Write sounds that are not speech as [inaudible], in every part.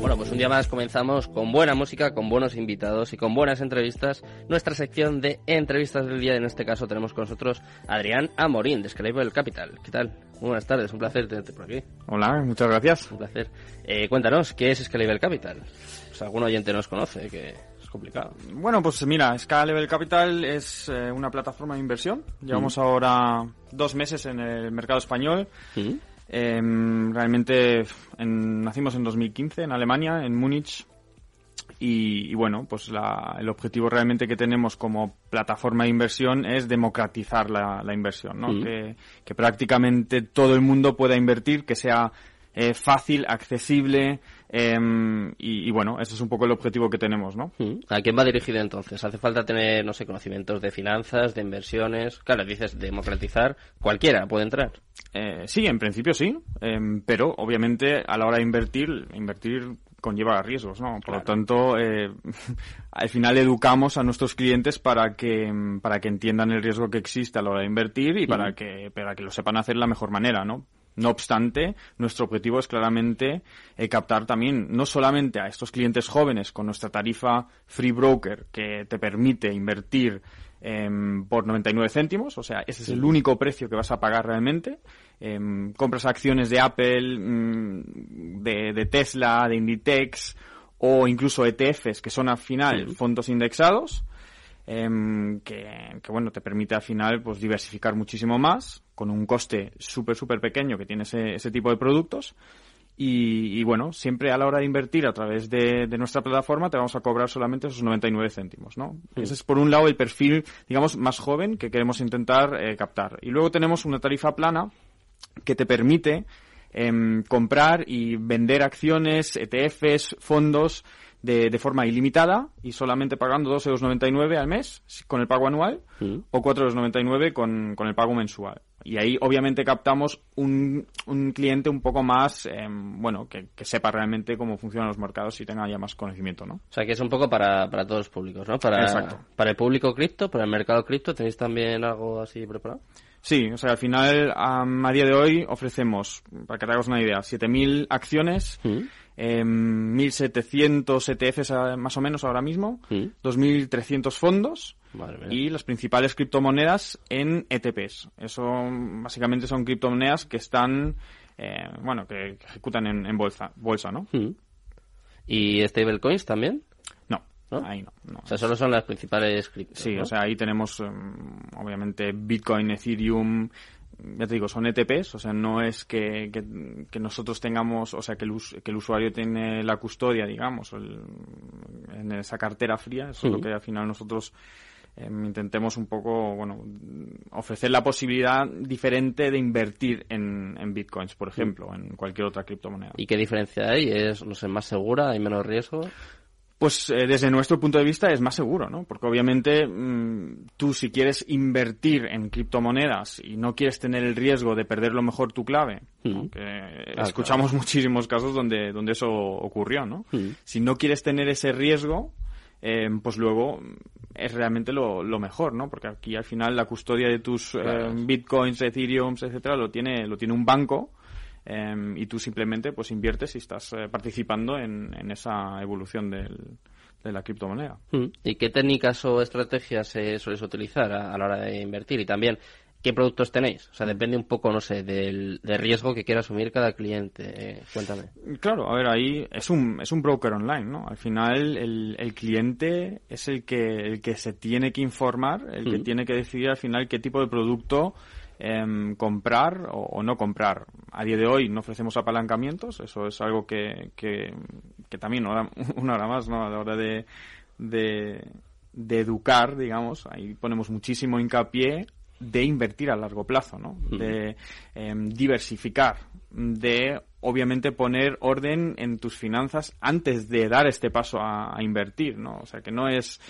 Bueno, pues un día más comenzamos con buena música, con buenos invitados y con buenas entrevistas. Nuestra sección de entrevistas del día, en este caso tenemos con nosotros a Adrián Amorín, de Scalable Capital. ¿Qué tal? Muy buenas tardes, un placer tenerte por aquí. Hola, muchas gracias. Un placer. Eh, cuéntanos, ¿qué es Scalable Capital? Pues algún oyente nos conoce, que es complicado. Bueno, pues mira, Scalable Capital es eh, una plataforma de inversión. Llevamos ahora dos meses en el mercado español. ¿Mm? Eh, realmente en- nacimos en 2015 en Alemania, en Múnich. Y, y bueno, pues la- el objetivo realmente que tenemos como plataforma de inversión es democratizar la, la inversión, ¿no? Mm. Que, que prácticamente todo el mundo pueda invertir, que sea eh, fácil, accesible em, y, y bueno, ese es un poco el objetivo que tenemos, ¿no? ¿Mm? ¿A quién va dirigido entonces? ¿Hace falta tener, no sé, conocimientos de finanzas, de inversiones? Claro, dices democratizar, cualquiera puede entrar. Eh, sí, en principio sí, em, pero obviamente a la hora de invertir, invertir conlleva riesgos, ¿no? Por lo tanto, eh, [laughs] al final educamos a nuestros clientes para que em, para que entiendan el riesgo que existe a la hora de invertir y para que para que lo sepan hacer de la mejor manera, ¿no? No obstante, nuestro objetivo es claramente eh, captar también no solamente a estos clientes jóvenes con nuestra tarifa Free Broker que te permite invertir em, por 99 céntimos, o sea, ese es el único precio que vas a pagar realmente. Em, compras acciones de Apple, mm, de, de Tesla, de Inditex o incluso ETFs que son al final fondos indexados. em, que, que, bueno te permite al final pues diversificar muchísimo más con un coste súper súper pequeño que tiene ese, ese tipo de productos y, y, bueno, siempre a la hora de invertir a través de, de, nuestra plataforma te vamos a cobrar solamente esos 99 céntimos, ¿no? Sí. Ese es por un lado el perfil, digamos, más joven que queremos intentar eh, captar. Y luego tenemos una tarifa plana que te permite eh, comprar y vender acciones, ETFs, fondos de, de, forma ilimitada y solamente pagando 2,99 euros al mes con el pago anual Mm. o 4,99 euros con, con el pago mensual. Y ahí obviamente captamos un, un cliente un poco más, eh, bueno, que, que, sepa realmente cómo funcionan los mercados y tenga ya más conocimiento, ¿no? O sea, que es un poco para, para todos los públicos, ¿no? Para, Exacto. para el público cripto, para el mercado cripto, ¿tenéis también algo así preparado? Sí, o sea, al final, um, a día de hoy ofrecemos, para que te hagas una idea, 7.000 acciones, ¿Mm? eh, 1.700 ETFs a- más o menos ahora mismo, ¿Mm? 2.300 fondos Madre mía. y las principales criptomonedas en ETPs. Eso básicamente son criptomonedas que están, eh, bueno, que, que ejecutan en, en bolsa, bolsa, ¿no? ¿Mm? ¿Y stablecoins también? No, ¿No? ahí no. no. O sea, solo son las principales criptos. Sí, ¿no? o sea, ahí tenemos em, obviamente Bitcoin, Ethereum, ya te digo, son ETPs, o sea, no es que, que, que nosotros tengamos, o sea, que el, que el usuario tiene la custodia, digamos, el- en esa cartera fría, eso es lo que al final nosotros em, intentemos un poco, bueno, ofrecer la posibilidad diferente de invertir en, en Bitcoins, por ejemplo, o en cualquier otra criptomoneda. ¿Y qué diferencia hay? ¿Es, no sé, más segura? ¿Hay menos riesgo? Pues eh, desde nuestro punto de vista es más seguro, ¿no? Porque obviamente mm, tú si quieres invertir en criptomonedas y no quieres tener el riesgo de perder lo mejor tu clave, ¿no? Mm. que Ah, escuchamos [laughs] muchísimos casos donde, donde eso ocurrió, ¿no? Mm. Si no quieres tener ese riesgo, eh, pues luego es realmente lo, lo mejor, ¿no? Porque aquí al final la custodia de tus eh, bitcoins, ethereums, etcétera, lo tiene, lo tiene un banco. Eh, y tú simplemente pues inviertes y estás eh, participando en, en esa evolución del, de la criptomoneda. ¿Mm? ¿Y qué técnicas o estrategias se sueles utilizar a, a la hora de invertir? Y también, ¿qué productos tenéis? O sea, depende un poco, no sé, del, del riesgo que quiera asumir cada cliente. Eh, cuéntame. Claro, a ver, ahí es un, es un broker online, ¿no? Al final el, el cliente es el que, el que se tiene que informar, el que Mm. tiene que decidir al final qué tipo de producto em, comprar o, o no comprar. A día de hoy no ofrecemos apalancamientos, eso es algo que, que, que también [laughs] una hora más, ¿no? A la hora de, de, de educar, digamos, ahí ponemos muchísimo hincapié de invertir a largo plazo, ¿no? De em, diversificar, de obviamente poner orden en tus finanzas antes de dar este paso a, a invertir, ¿no? O sea, que no es...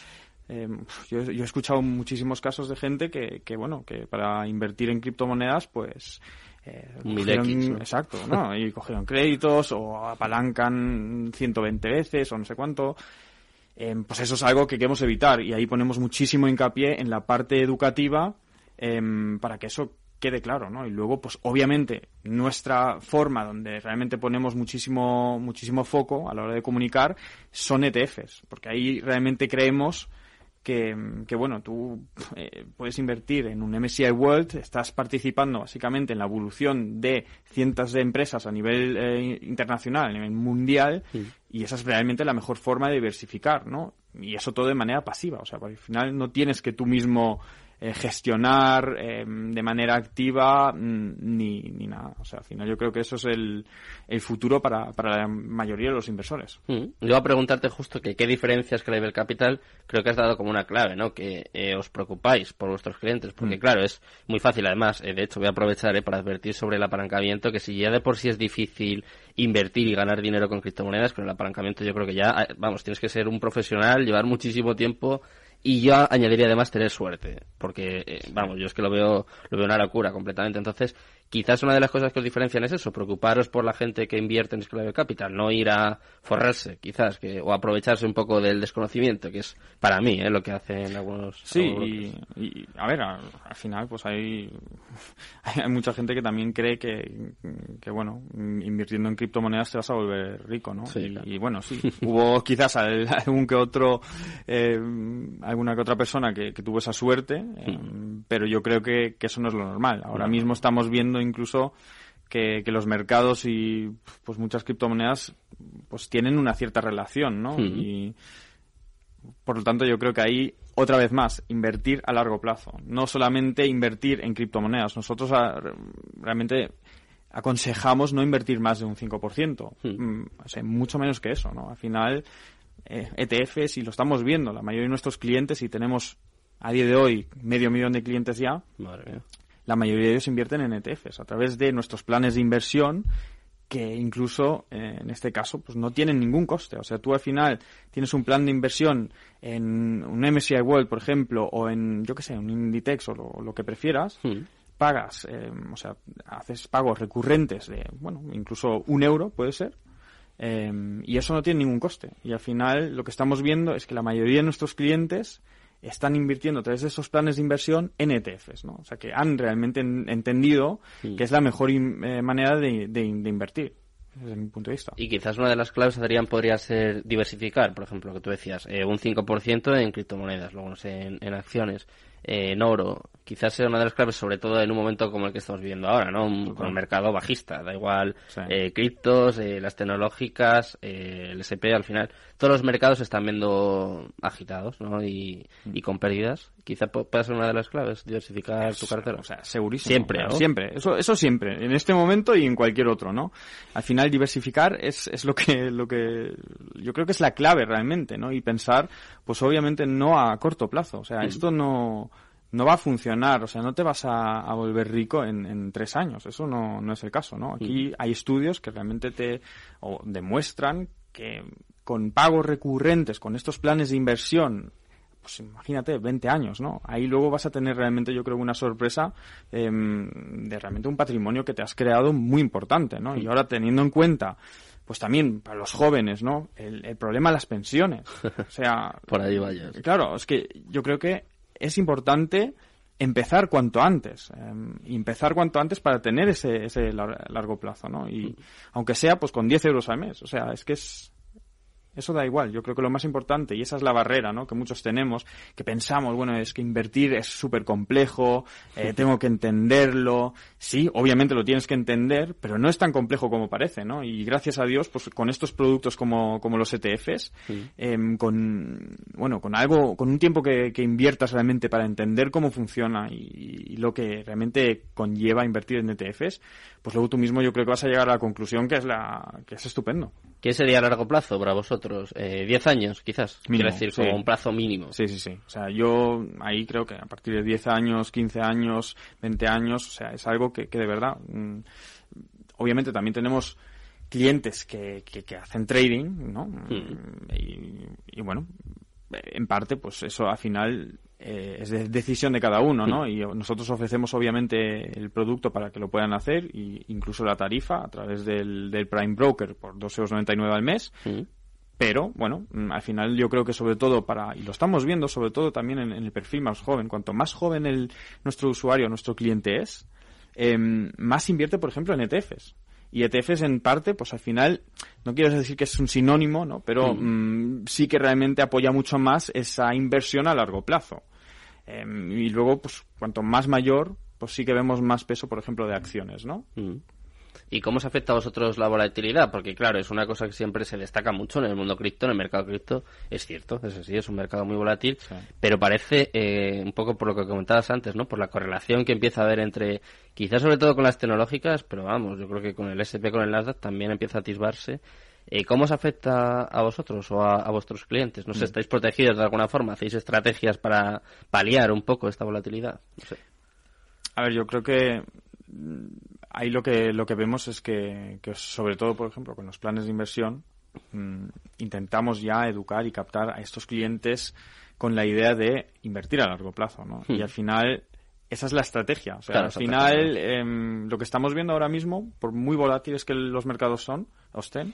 em, yo, yo he escuchado muchísimos casos de gente que, que bueno, que para invertir en criptomonedas, pues... eh, cogieron- 1000X, ¿no? Exacto, ¿no? [laughs] Y cogieron créditos o apalancan 120 veces o no sé cuánto. Em, pues eso es algo que queremos evitar y ahí ponemos muchísimo hincapié en la parte educativa em, para que eso quede claro, ¿no? Y luego, pues obviamente, nuestra forma donde realmente ponemos muchísimo, muchísimo foco a la hora de comunicar son ETFs, porque ahí realmente creemos que, que bueno, tú eh, puedes invertir en un MSCI World, estás participando básicamente en la evolución de cientos de empresas a nivel eh, internacional, a nivel mundial, y esa es realmente la mejor forma de diversificar, ¿no? Y eso todo de manera pasiva, o sea, al final no tienes que tú mismo eh, gestionar eh, de manera activa mm, ni, ni nada. O sea, al final yo creo que eso es el, el futuro para, para la mayoría de los inversores. Mm. Yo a preguntarte justo que qué diferencias que el Capital creo que has dado como una clave, ¿no? Que eh, os preocupáis por vuestros clientes, porque mm. claro, es muy fácil además. de hecho, voy a aprovechar para advertir sobre el apalancamiento que si ya de por sí es difícil invertir y ganar dinero con criptomonedas, con el apalancamiento yo creo que ya, vamos, tienes que ser un profesional, llevar muchísimo tiempo y yo añadiría además tener suerte, porque, eh, vamos, yo es que lo veo, lo veo una locura completamente. Entonces, quizás una de las cosas que os diferencian es eso, preocuparos por la gente que invierte en Esclave Capital, no ir a forrarse, quizás, que, o aprovecharse un poco del desconocimiento, que es para mí ¿eh? lo que hacen algunos. Sí, y, a ver, al, final, pues [laughs] hay, hay mucha gente que también cree que, que, bueno, invirtiendo en criptomonedas te vas a volver rico, ¿no? y, bueno, sí, hubo [laughs] quizás algún que otro, eh, alguna que otra persona que, tuvo esa suerte, eh, pero yo creo que, que, eso no es lo normal. Ahora mismo estamos viendo incluso que, los mercados y pues muchas criptomonedas pues tienen una cierta relación, ¿no? Y por lo tanto yo creo que ahí otra vez más invertir a largo plazo, no solamente invertir en criptomonedas. Nosotros ah, realmente aconsejamos no invertir más de un 5%, mm, o sea, mucho menos que eso, ¿no? Al final ETFs eh, e y lo estamos viendo, la mayoría de nuestros clientes y tenemos a día de hoy medio millón de clientes ya, la mayoría de ellos invierten en ETFs a través de nuestros planes de inversión que incluso eh, en este caso pues no tienen ningún coste. O sea, tú al final tienes un plan de inversión en un MSCI World, por ejemplo, o en, yo qué sé, un Inditex o lo, que prefieras, hmm. pagas, eh, o sea, haces pagos recurrentes de, bueno, incluso un euro puede ser, eh, y eso no tiene ningún coste. Y al final lo que estamos viendo es que la mayoría de nuestros clientes están invirtiendo a través de esos planes de inversión en ETFs, ¿no? O sea, que han realmente entendido que es la mejor eh, manera de, de, invertir desde mi punto de vista. Y quizás una de las claves, Adrián, podría ser diversificar, por ejemplo, lo que tú decías, eh, un 5% en criptomonedas, luego no sé, en, acciones, eh, en oro. Quizás sea una de las claves, sobre todo en un momento como el que estamos viviendo ahora, ¿no? con el mercado bajista, da igual eh, criptos, eh, las tecnológicas, el SP, al final, todos los mercados se están viendo agitados, ¿no? Y, mm. y con pérdidas. Quizá pueda ser una de las claves, diversificar tu cartera. O sea, segurísimo. Siempre, ¿no? Siempre. Eso, eso siempre. En este momento y en cualquier otro, ¿no? Al final, diversificar es, es lo que, lo que, yo creo que es la clave realmente, ¿no? Y pensar, pues obviamente no a corto plazo. O sea, mm. esto no, no va a funcionar, o sea, no te vas a, volver rico en, en, tres años, eso no, no, es el caso, ¿no? Aquí mm. hay estudios que realmente te demuestran que con pagos recurrentes, con estos planes de inversión pues imagínate, 20 años, ¿no? Ahí luego vas a tener realmente, yo creo, una sorpresa em, de realmente un patrimonio que te has creado muy importante, ¿no? Y ahora teniendo en cuenta, pues también para los jóvenes, ¿no? El, problema de las pensiones. [laughs] O sea... Por ahí vayas. Claro, es que yo creo que es importante empezar cuanto antes, em, empezar cuanto antes para tener ese, ese largo plazo, ¿no? Y aunque sea pues con 10 euros al mes, o sea, es que es, eso da igual. Yo creo que lo más importante, y esa es la barrera ¿no? que muchos tenemos, que pensamos, bueno, es que invertir es súper complejo, eh, [laughs] tengo que entenderlo. Sí, obviamente lo tienes que entender, pero no es tan complejo como parece, ¿no? Y gracias a Dios, pues con estos productos como, como los ETFs, em, con, bueno, con algo, con un tiempo que, que inviertas realmente para entender cómo funciona y, lo que realmente conlleva invertir en ETFs, pues luego tú mismo yo creo que vas a llegar a la conclusión que es la, que es estupendo. ¿Qué sería a largo plazo para vosotros? Eh, ¿10 años, quizás? Quiero decir, como un plazo mínimo. Sí, sí, sí. O sea, yo ahí creo que a partir de 10 años, 15 años, 20 años, o sea, es algo que, que de verdad... Mm, obviamente también tenemos clientes que, que, hacen trading, ¿no? Hmm. Y, y, bueno, en parte, pues eso al final eh, es de decisión de cada uno, ¿no? Y nosotros ofrecemos obviamente el producto para que lo puedan hacer y incluso la tarifa a través del, del Prime Broker por 2,99 euros al mes. Pero, bueno, mm, al final yo creo que sobre todo para, y lo estamos viendo sobre todo también en, el perfil más joven, cuanto más joven el, nuestro usuario, nuestro cliente es, em, más invierte, por ejemplo, en ETFs. Y ETFs en parte, pues al final, no quiero decir que es un sinónimo, ¿no? Pero mm, sí que realmente apoya mucho más esa inversión a largo plazo. Em, y luego, pues cuanto más mayor, pues sí que vemos más peso, por ejemplo, de acciones, ¿no? ¿Y cómo se afecta a vosotros la volatilidad? Porque claro, es una cosa que siempre se destaca mucho en el mundo cripto, en el mercado cripto. Es cierto, es así, es un mercado muy volátil, pero parece, eh, un poco por lo que comentabas antes, ¿no? Por la correlación que empieza a haber entre, quizás sobre todo con las tecnológicas, pero vamos, yo creo que con el SP, con el Nasdaq también empieza a atisbarse. Eh, ¿Cómo os afecta a vosotros o a, vuestros clientes? ¿No sé, mm. estáis protegidos de alguna forma? ¿Hacéis estrategias para paliar un poco esta volatilidad? A ver, yo creo que ahí lo que, lo que vemos es que, sobre todo, por ejemplo, con los planes de inversión, mm, intentamos ya educar y captar a estos clientes con la idea de invertir a largo plazo, ¿no? Y hmm. al final, esa es la estrategia. O sea, al final, em, lo que estamos viendo ahora mismo, por muy volátiles que los mercados son, estén,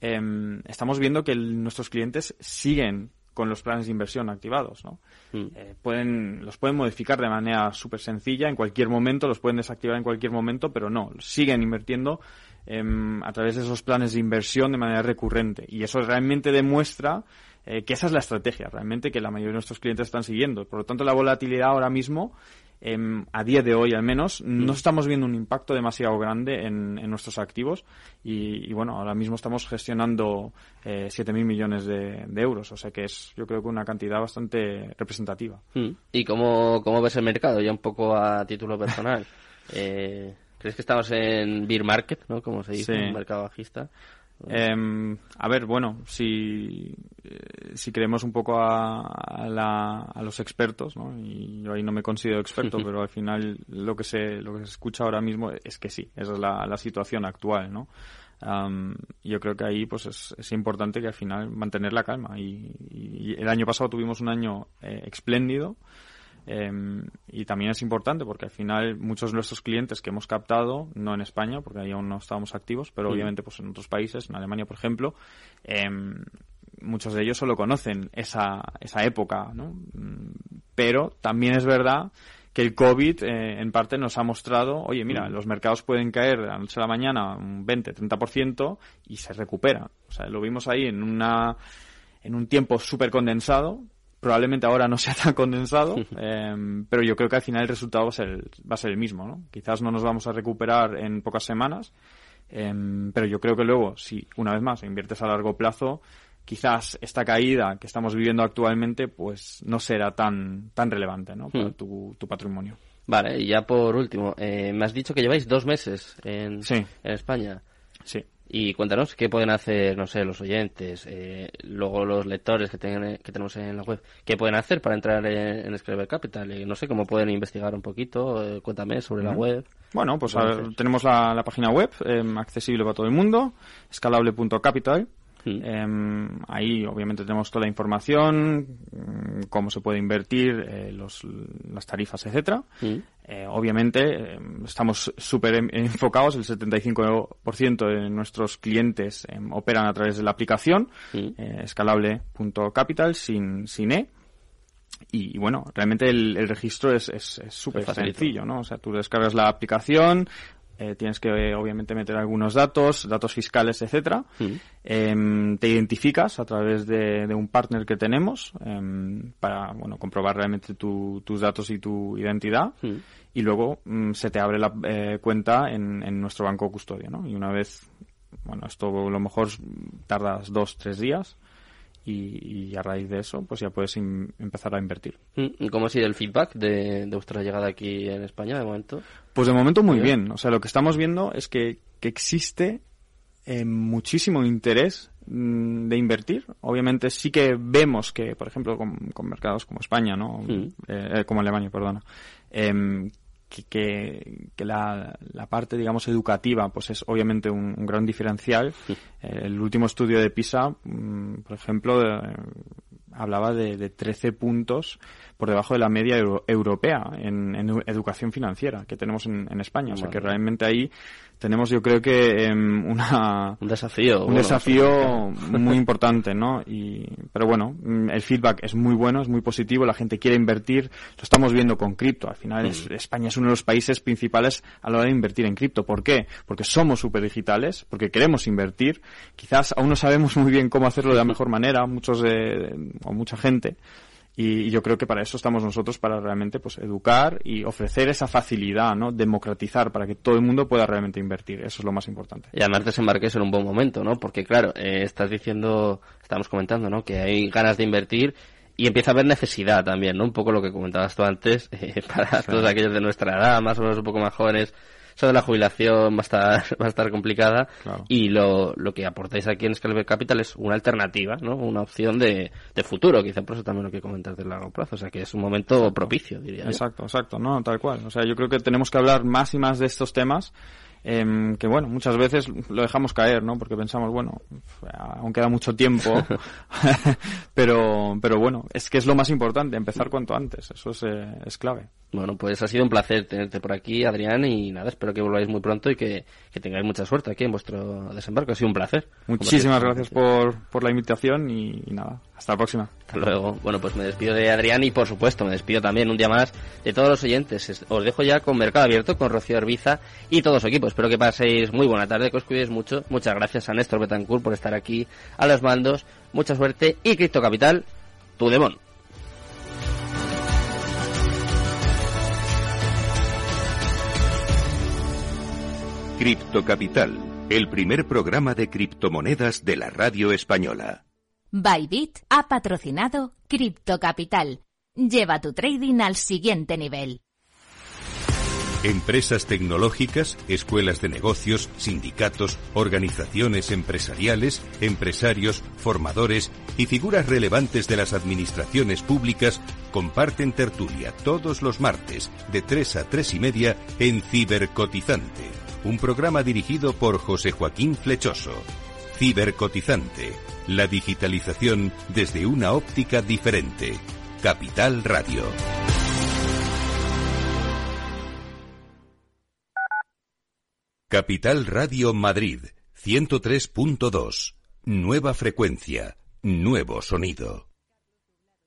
em, estamos viendo que nuestros clientes siguen con los planes de inversión activados, ¿no? Hmm. Eh, pueden, los pueden modificar de manera súper sencilla en cualquier momento, los pueden desactivar en cualquier momento, pero no, siguen invirtiendo em, a través de esos planes de inversión de manera recurrente. Y eso realmente demuestra eh, que esa es la estrategia, realmente que la mayoría de nuestros clientes están siguiendo. Por lo tanto, la volatilidad ahora mismo Em, a día de hoy al menos, no mm. estamos viendo un impacto demasiado grande en, nuestros activos y, bueno, ahora mismo estamos gestionando eh, 7.000 millones de, euros, o sea que es yo creo que una cantidad bastante representativa. Mm. ¿Y cómo, cómo ves el mercado? Ya un poco a título personal. [laughs] eh, ¿Crees que estamos en beer market, ¿no? como se dice, en un mercado bajista? Eh, a ver, bueno, si, eh, si creemos un poco a, a, los expertos, ¿no? y yo ahí no me considero experto, pero al final lo que se, lo que se escucha ahora mismo es que sí, esa es la, la situación actual, ¿no? yo creo que ahí pues es, es, importante que al final mantener la calma y, y el año pasado tuvimos un año eh, espléndido Em, y también es importante porque al final muchos de nuestros clientes que hemos captado, no en España, porque ahí aún no estábamos activos, pero obviamente pues en otros países, en Alemania por ejemplo, em, muchos de ellos solo conocen esa, esa época, ¿no? Pero también es verdad que el COVID eh, en parte nos ha mostrado, oye, mira, los mercados pueden caer de la noche a la mañana un 20-30% y se recupera. O sea, lo vimos ahí en una en un tiempo súper condensado, probablemente ahora no sea tan condensado, [laughs] em, pero yo creo que al final el resultado va a ser el, va a ser el mismo, ¿no? Quizás no nos vamos a recuperar en pocas semanas, em, pero yo creo que luego, si una vez más inviertes a largo plazo, quizás esta caída que estamos viviendo actualmente, pues no será tan, tan relevante, ¿no? Para hmm. tu, tu patrimonio. Vale, y ya por último, eh, me has dicho que lleváis dos meses en, en España. Sí. Y cuéntanos qué pueden hacer, no sé, los oyentes, eh, luego los lectores que, que tenemos en la web, qué pueden hacer para entrar en, en Capital. Y no sé cómo pueden investigar un poquito, eh, cuéntame sobre la web. Bueno, pues tenemos la, la, página web em, accesible para todo el mundo, escalable.capital. Em, ahí obviamente tenemos toda la información, mm, cómo se puede invertir, eh, los, las tarifas, etcétera. Eh, obviamente em, estamos súper enfocados, el 75% de nuestros clientes em, operan a través de la aplicación eh, escalable.capital sin, sin E. Y, bueno, realmente el, registro es súper sencillo, ¿no? O sea, tú descargas la aplicación, eh, tienes que obviamente meter algunos datos, datos fiscales, etcétera. Mm. Em, te identificas a través de, un partner que tenemos em, para bueno comprobar realmente tus datos y tu identidad. Mm. Y luego mm, se te abre la eh, cuenta en, en, nuestro banco custodio, ¿no? Y una vez, bueno, esto a lo mejor tardas dos, tres días y, a raíz de eso pues ya puedes empezar a invertir. ¿Y cómo ha sido el feedback de, vuestra llegada aquí en España de momento? Pues de momento muy bien. O sea, lo que estamos viendo es que, existe eh, muchísimo interés mm, de invertir. Obviamente sí que vemos que, por ejemplo, con, mercados como España, ¿no? Eh, eh, como Alemania, perdona, em, que, que, la, la, parte, digamos, educativa, pues es obviamente un, gran diferencial. El último estudio de PISA, mm, por ejemplo, hablaba de, de, 13 puntos por debajo de la media europea en, en, educación financiera que tenemos en, en España. O sea que realmente ahí tenemos yo creo que em, una un desafío un desafío muy [laughs] importante no y pero bueno mm, el feedback es muy bueno es muy positivo la gente quiere invertir lo estamos viendo con cripto. Al final mm. España es uno de los países principales a la hora de invertir en cripto. ¿por qué? porque somos super digitales porque queremos invertir. Quizás aún no sabemos muy bien cómo hacerlo de la [laughs] mejor manera. Muchos o mucha gente y yo creo que para eso estamos nosotros, para realmente pues educar y ofrecer esa facilidad, ¿no? Democratizar para que todo el mundo pueda realmente invertir. Eso es lo más importante. Y además desembarques en un buen momento, ¿no? Porque claro, eh, estás diciendo, estamos comentando, ¿no? Que hay ganas de invertir y empieza a haber necesidad también, ¿no? Un poco lo que comentabas tú antes, [laughs] eh, para todos aquellos de nuestra edad, más o menos un poco más jóvenes, eso de la jubilación va a estar, [laughs] va a estar complicada. Y lo, lo que aportáis aquí en Scalable Capital es una alternativa, ¿no? Una opción de, de futuro, quizá por eso también lo que comentas de largo plazo, o sea que es un momento propicio, diría Exacto, exacto, no, tal cual. O sea, yo creo que tenemos que hablar más y más de estos temas eh, que bueno, muchas veces lo dejamos caer, ¿no? Porque pensamos, bueno, aún queda mucho tiempo, [laughs] [laughs] pero, pero bueno, es que es lo más importante, empezar cuanto antes, eso es, eh, es clave. Bueno, pues ha sido un placer tenerte por aquí, Adrián, y nada, espero que volváis muy pronto y que, que tengáis mucha suerte aquí en vuestro desembarco. Ha sido un placer. Muchísimas gracias por, por la invitación y, nada, hasta la próxima. [laughs] Luego. Bueno, pues me despido de Adrián y por supuesto me despido también un día más de todos los oyentes. Os dejo ya con Mercado Abierto, con Rocío Arbiza y todo su equipo. Espero que paséis muy buena tarde, que os cuidéis mucho. Muchas gracias a Néstor Betancourt por estar aquí a los mandos. Mucha suerte y Cripto Capital, tu demon. Cripto Capital, el primer programa de criptomonedas de la radio española. Bybit ha patrocinado Cripto Capital. Lleva tu trading al siguiente nivel. Empresas tecnológicas, escuelas de negocios, sindicatos, organizaciones empresariales, empresarios, formadores y figuras relevantes de las administraciones públicas comparten tertulia todos los martes de 3 a 3 y media en Cibercotizante un programa dirigido por José Joaquín Flechoso. Cibercotizante, la digitalización desde una óptica diferente. Capital Radio. Capital Radio Madrid, 103.2. Nueva frecuencia, nuevo sonido.